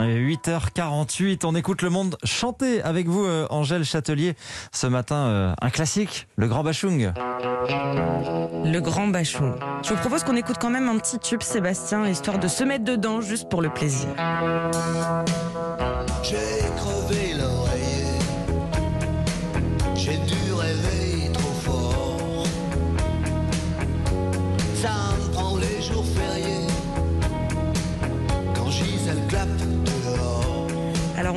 8h48, on écoute le monde chanter avec vous, euh, Angèle Châtelier. Ce matin, euh, un classique, le Grand Bachung. Le Grand Bachung. Je vous propose qu'on écoute quand même un petit tube, Sébastien, histoire de se mettre dedans, juste pour le plaisir. J'ai crevé l'oreiller, j'ai dû rêver trop fort. Ça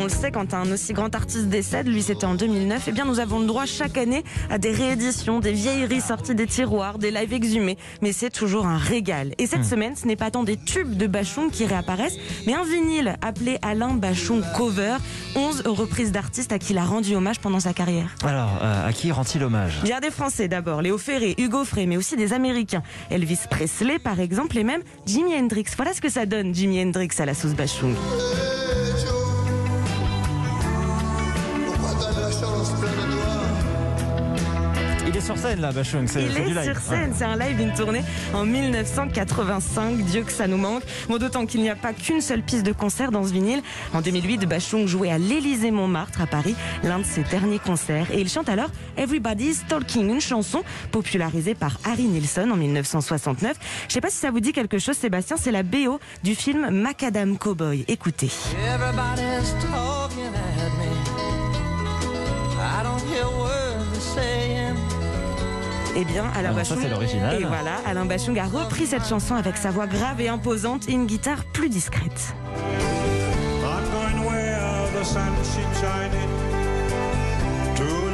on le sait, quand un aussi grand artiste décède, lui c'était en 2009, eh bien nous avons le droit chaque année à des rééditions, des vieilleries sorties des tiroirs, des lives exhumés, mais c'est toujours un régal. Et cette semaine, ce n'est pas tant des tubes de Bachung qui réapparaissent, mais un vinyle appelé Alain Bachung Cover, 11 reprises d'artistes à qui il a rendu hommage pendant sa carrière. Alors, euh, à qui rend-il hommage? Bien des Français d'abord, Léo Ferré, Hugo Frey, mais aussi des Américains. Elvis Presley par exemple, et même Jimi Hendrix. Voilà ce que ça donne, Jimi Hendrix à la sauce Bachung. Il est sur scène là, Bachung, c'est Il du est live. sur scène, c'est un live, une tournée en 1985. Dieu que ça nous manque. Bon, d'autant qu'il n'y a pas qu'une seule piste de concert dans ce vinyle. En 2008, Bachung jouait à l'Élysée Montmartre à Paris, l'un de ses derniers concerts. Et il chante alors Everybody's Talking, une chanson popularisée par Harry Nilsson en 1969. Je sais pas si ça vous dit quelque chose, Sébastien, c'est la BO du film Macadam Cowboy. Écoutez. Everybody's talking at me. I don't hear words they're saying. Eh bien, Alain ça, Bachung. c'est l'original. Et voilà, Alain Bachung a repris cette chanson avec sa voix grave et imposante et une guitare plus discrète. I'm going where the sun keeps shining to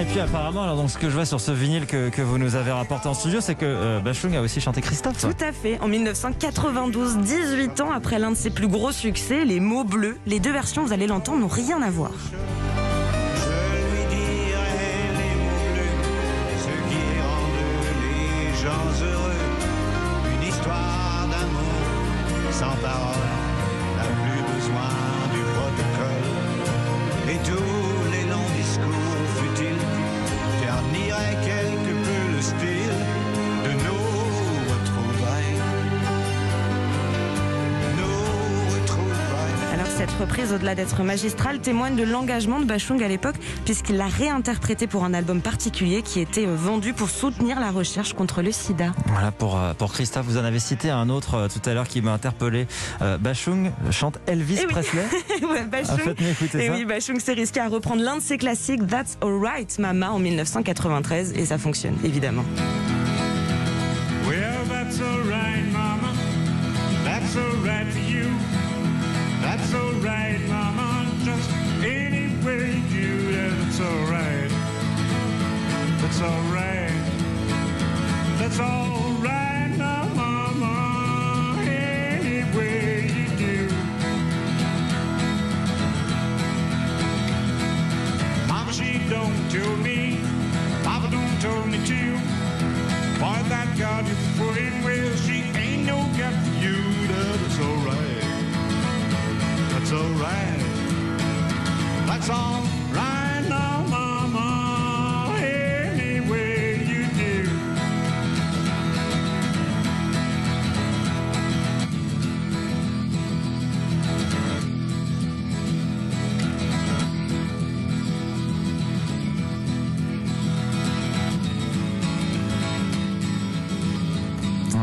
Et puis apparemment, alors, donc, ce que je vois sur ce vinyle que, vous nous avez rapporté en studio, c'est que euh, Bachung a aussi chanté Christophe. Tout à fait. En 1992, 18 ans après l'un de ses plus gros succès, Les mots bleus, les deux versions, vous allez l'entendre, n'ont rien à voir. Cette reprise, au-delà d'être magistrale, témoigne de l'engagement de Bachung à l'époque, puisqu'il l'a réinterprétée pour un album particulier qui était euh, vendu pour soutenir la recherche contre le sida. Voilà pour, euh, pour Christophe. Vous en avez cité un autre euh, tout à l'heure qui m'a interpellé. Euh, Bachung chante Elvis Eh oui. Presley. ouais, Ah, Bachung. Écouter Et ça. oui, Bachung s'est risqué à reprendre l'un de ses classiques, That's Alright Mama, en 1993, et ça fonctionne, évidemment. Well, that's alright, Mama. That's alright for you. That's alright, Mama. Just any way you do, that's alright. That's alright. That's alright, now, Mama. Any way you do. Mama, she don't tell me. Papa don't tell me to. Boy, that God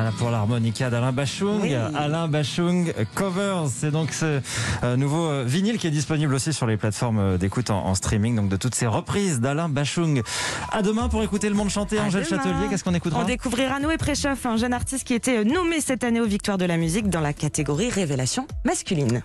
Voilà pour l'harmonica d'Alain Bachung. Oui. Alain Bachung Covers, c'est donc ce euh, nouveau euh, vinyle qui est disponible aussi sur les plateformes euh, d'écoute en, en streaming, donc de toutes ces reprises d'Alain Bachung. À demain pour écouter le monde chanter. À Angèle demain. Châtelier, qu'est-ce qu'on écoutera? On découvrira Noé Préchoff, un jeune artiste qui était nommé cette année aux Victoires de la musique dans la catégorie Révélation masculine.